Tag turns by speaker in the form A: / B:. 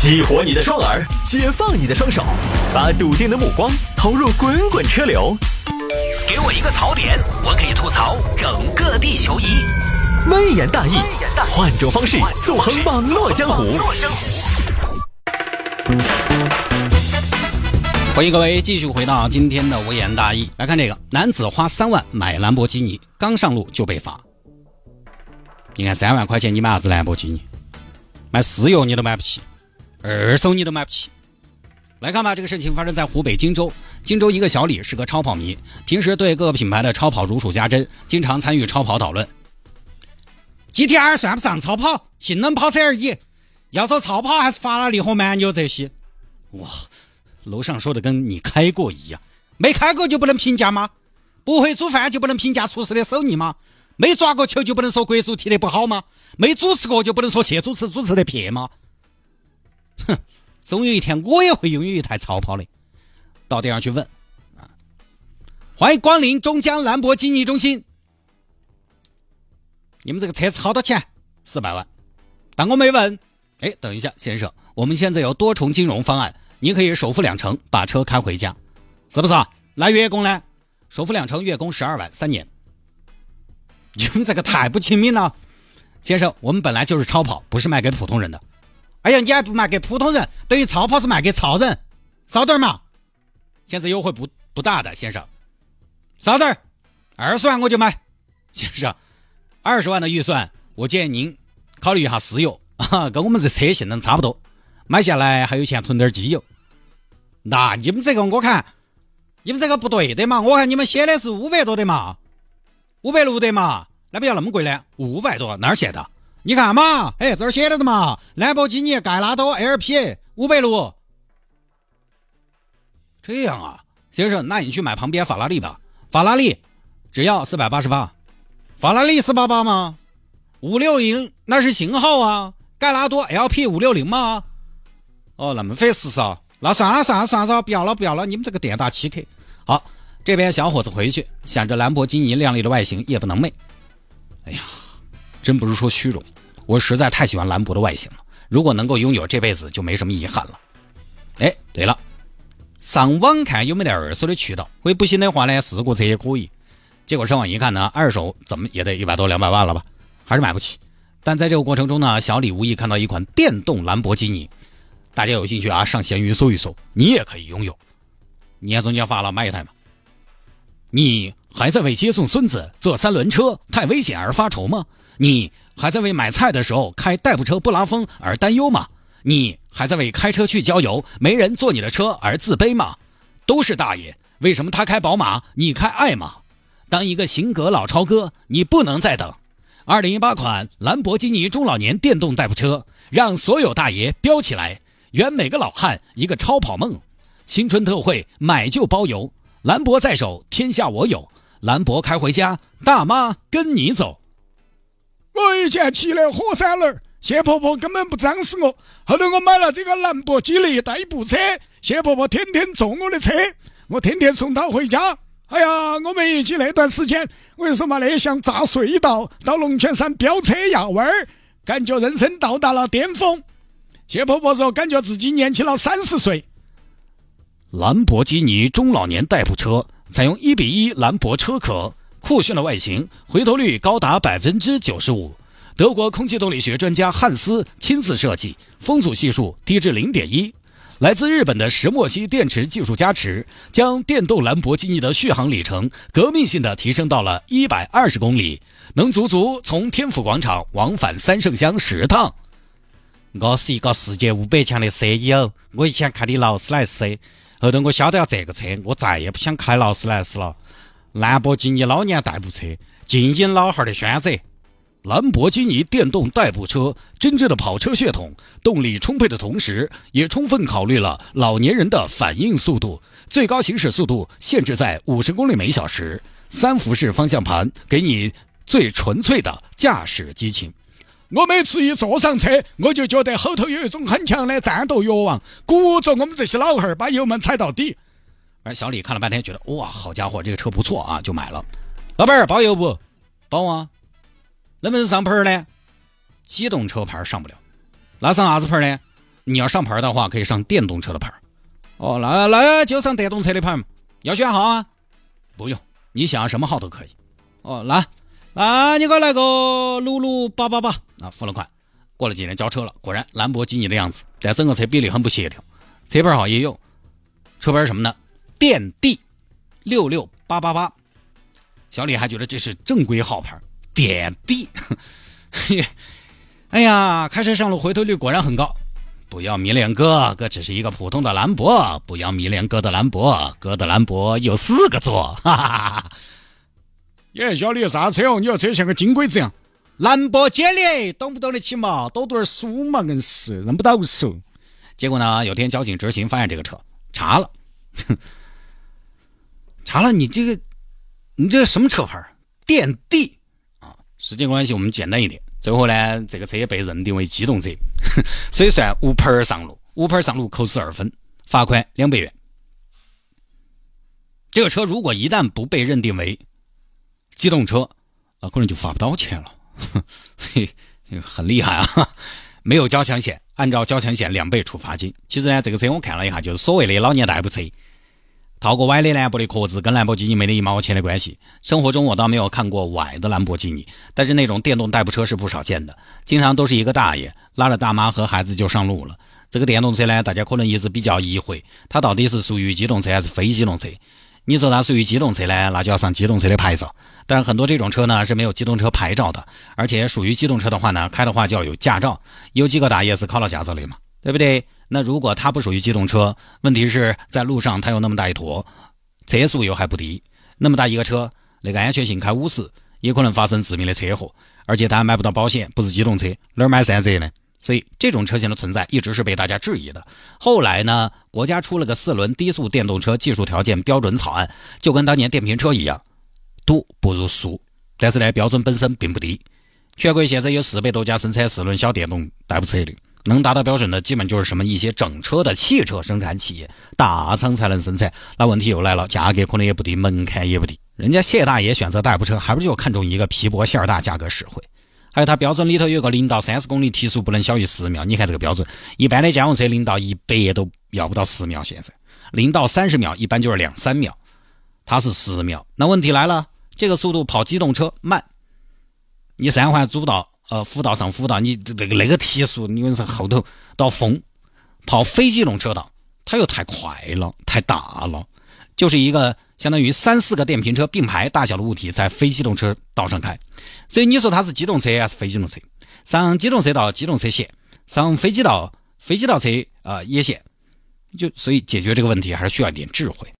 A: 激活你的双耳，解放你的双手，把笃定的目光投入滚滚车流。给我一个槽点，我可以吐槽整个地球仪。微言大义，换种方式纵横网络江湖。
B: 欢迎各位继续回到今天的微言大义。来看这个，男子花三万买兰博基尼，刚上路就被罚。你看三万块钱，你买啥子兰博基尼？买私油你都买不起，二手你都买不起。来看吧，这个事情发生在湖北荆州。荆州一个小李是个超跑迷，平时对各个品牌的超跑如数家珍，经常参与超跑讨论。GTR 算不上超跑，性能跑车而已。要说超跑，还是法拉利和蛮牛这些。哇，楼上说的跟你开过一样，没开过就不能评价吗？不会煮饭就不能评价厨师的手艺吗？没抓过球就不能说国足踢得不好吗？没主持过就不能说谢主持主持的撇吗？哼，总有一天我也会拥有一台超跑的。到店上去问啊！欢迎光临中江兰博基尼中心。你们这个车子好多钱？四百万。但我没问。哎，等一下，先生，我们现在有多重金融方案，你可以首付两成把车开回家，是不是？来月供呢？首付两成，月供十二万，三年。你们这个太不亲民了，先生，我们本来就是超跑，不是卖给普通人的。哎呀，你还不卖给普通人，等于超跑是卖给超人。稍等嘛，现在优惠不不大的，先生。稍等，二十万我就买，先生。二十万的预算，我建议您考虑一下私有 啊，跟我们这车性能差不多，买下来还有钱囤点机油。那你们这个我看，你们这个不对的嘛，我看你们写的是五百多的嘛，五百六的嘛，那不要那么贵呢？五百多哪儿写的？你看嘛，哎，这儿写着的嘛，兰博基尼盖拉多 LP 五百六。这样啊，先生，那你去买旁边法拉利吧，法拉利只要四百八十八。法拉利四八八吗？五六零那是型号啊，盖拉多 LP 五六零吗？哦，那么费事噻，那算了算了算了，不要了不要了，你们这个店大欺客。好，这边小伙子回去想着兰博基尼靓丽的外形，夜不能寐。哎呀，真不是说虚荣，我实在太喜欢兰博的外形了。如果能够拥有，这辈子就没什么遗憾了。哎，对了，上网看有没得二手的渠道，会不行的话呢，试过车也可以。结果上网一看呢，二手怎么也得一百多两百万了吧，还是买不起。但在这个过程中呢，小李无意看到一款电动兰博基尼，大家有兴趣啊，上闲鱼搜一搜，你也可以拥有。你也中间发了买一台吗？你还在为接送孙子坐三轮车太危险而发愁吗？你还在为买菜的时候开代步车不拉风而担忧吗？你还在为开车去郊游没人坐你的车而自卑吗？都是大爷，为什么他开宝马，你开爱玛？当一个型格老超哥，你不能再等。二零一八款兰博基尼中老年电动代步车，让所有大爷飙起来，圆每个老汉一个超跑梦。新春特惠，买就包邮，兰博在手，天下我有。兰博开回家，大妈跟你走。
C: 我以前骑的火三轮，谢婆婆根本不张视我。后来我买了这个兰博基尼代步车，谢婆婆天天坐我的车，我天天送她回家。哎呀，我们一起那段时间，我跟你说嘛，那像炸隧道到龙泉山飙车压弯儿，感觉人生到达了巅峰。谢婆婆说，感觉自己年轻了三十岁。
B: 兰博基尼中老年代步车采用一比一兰博车壳，酷炫的外形，回头率高达百分之九十五。德国空气动力学专家汉斯亲自设计，风阻系数低至零点一。来自日本的石墨烯电池技术加持，将电动兰博基尼的续航里程革命性的提升到了一百二十公里，能足足从天府广场往返三圣乡十趟。我是一个世界五百强的 CEO，，我以前开的劳斯莱斯，后头我晓得了这个车，我再也不想开劳斯莱斯了。兰博基尼老年代步车，静音老汉儿的选择。兰博基尼电动代步车，真正的跑车血统，动力充沛的同时，也充分考虑了老年人的反应速度。最高行驶速度限制在五十公里每小时，三辐式方向盘给你最纯粹的驾驶激情。
C: 我每次一坐上车，我就觉得后头有一种很强的战斗欲望，鼓着我们这些老汉儿把油门踩到底。
B: 而小李看了半天，觉得哇，好家伙，这个车不错啊，就买了。老板儿包邮不？包啊。能不能上牌呢？机动车牌上不了，那上啥子牌呢？你要上牌的话，可以上电动车的牌。哦，那那就上电动车的牌。要选号啊？不用，你想要什么号都可以。哦，那那你给我来个六六八八八。啊，付了款，过了几年交车了，果然兰博基尼的样子，但整个车比例很不协调。车牌号也有，车牌什么呢？电 D 六六八八八。小李还觉得这是正规号牌，点 D。哎呀，开车上路回头率果然很高。不要迷恋哥，哥只是一个普通的兰博。不要迷恋哥的兰博，哥的兰博有四个座。哈 哈
C: 耶，小李啥车哦？你要车像个金龟子样。
B: 兰博基尼，懂不懂得起嘛？多读点书嘛，硬是认不到手。结果呢，有天交警执勤发现这个车查了，查了你这个，你这什么车牌？电 D 啊！时间关系，我们简单一点。最后呢，这个车也被认定为机动车，所以算无牌上路，无牌上路扣十二分，罚款两百元。这个车如果一旦不被认定为机动车，啊，可能就罚不到钱了，所以很厉害啊！没有交强险，按照交强险两倍处罚金。其实呢，这个车我看了一下，就是所谓的老年代步车。套个歪的兰博的壳子跟兰博基尼没得一毛钱的关系。生活中我倒没有看过歪的兰博基尼，但是那种电动代步车是不少见的，经常都是一个大爷拉着大妈和孩子就上路了。这个电动车呢，大家可能一直比较疑惑，它到底是属于机动车还是非机动车？你说它属于机动车呢，那就要上机动车的牌照。但是很多这种车呢是没有机动车牌照的，而且属于机动车的话呢，开的话就要有驾照。有几个大爷是考了驾照的嘛？对不对？那如果它不属于机动车，问题是在路上它有那么大一坨，车速又还不低，那么大一个车，那个安全性开五十，也可能发生致命的车祸，而且它还买不到保险，不是机动车，哪儿买三折呢？所以这种车型的存在一直是被大家质疑的。后来呢，国家出了个四轮低速电动车技术条件标准草案，就跟当年电瓶车一样，度不如速，但是呢，标准本身并不低。全国现在有四百多家生产四轮小电动代步车的。能达到标准的，基本就是什么一些整车的汽车生产企业，大厂才能生产。那问题又来了，价格可能也不低，门槛也不低。人家谢大爷选择代步车，还不是就看中一个皮薄馅儿大，价格实惠？还有它标准里头有个零到三十公里提速不能小于十秒。你看这个标准，一般的家用车零到一百都要不到十秒，现在零到三十秒一般就是两三秒，它是十秒。那问题来了，这个速度跑机动车慢，你三环走不到。呃，辅道上辅道，你这个那个提速，你说后头到疯，跑非机动车道，它又太快了，太大了，就是一个相当于三四个电瓶车并排大小的物体在非机动车道上开，所以你说它是机动车？还是非机动车？上机动车？道机动车线，上非机道非机道车啊也线，就所以解决这个问题还是需要一点智慧。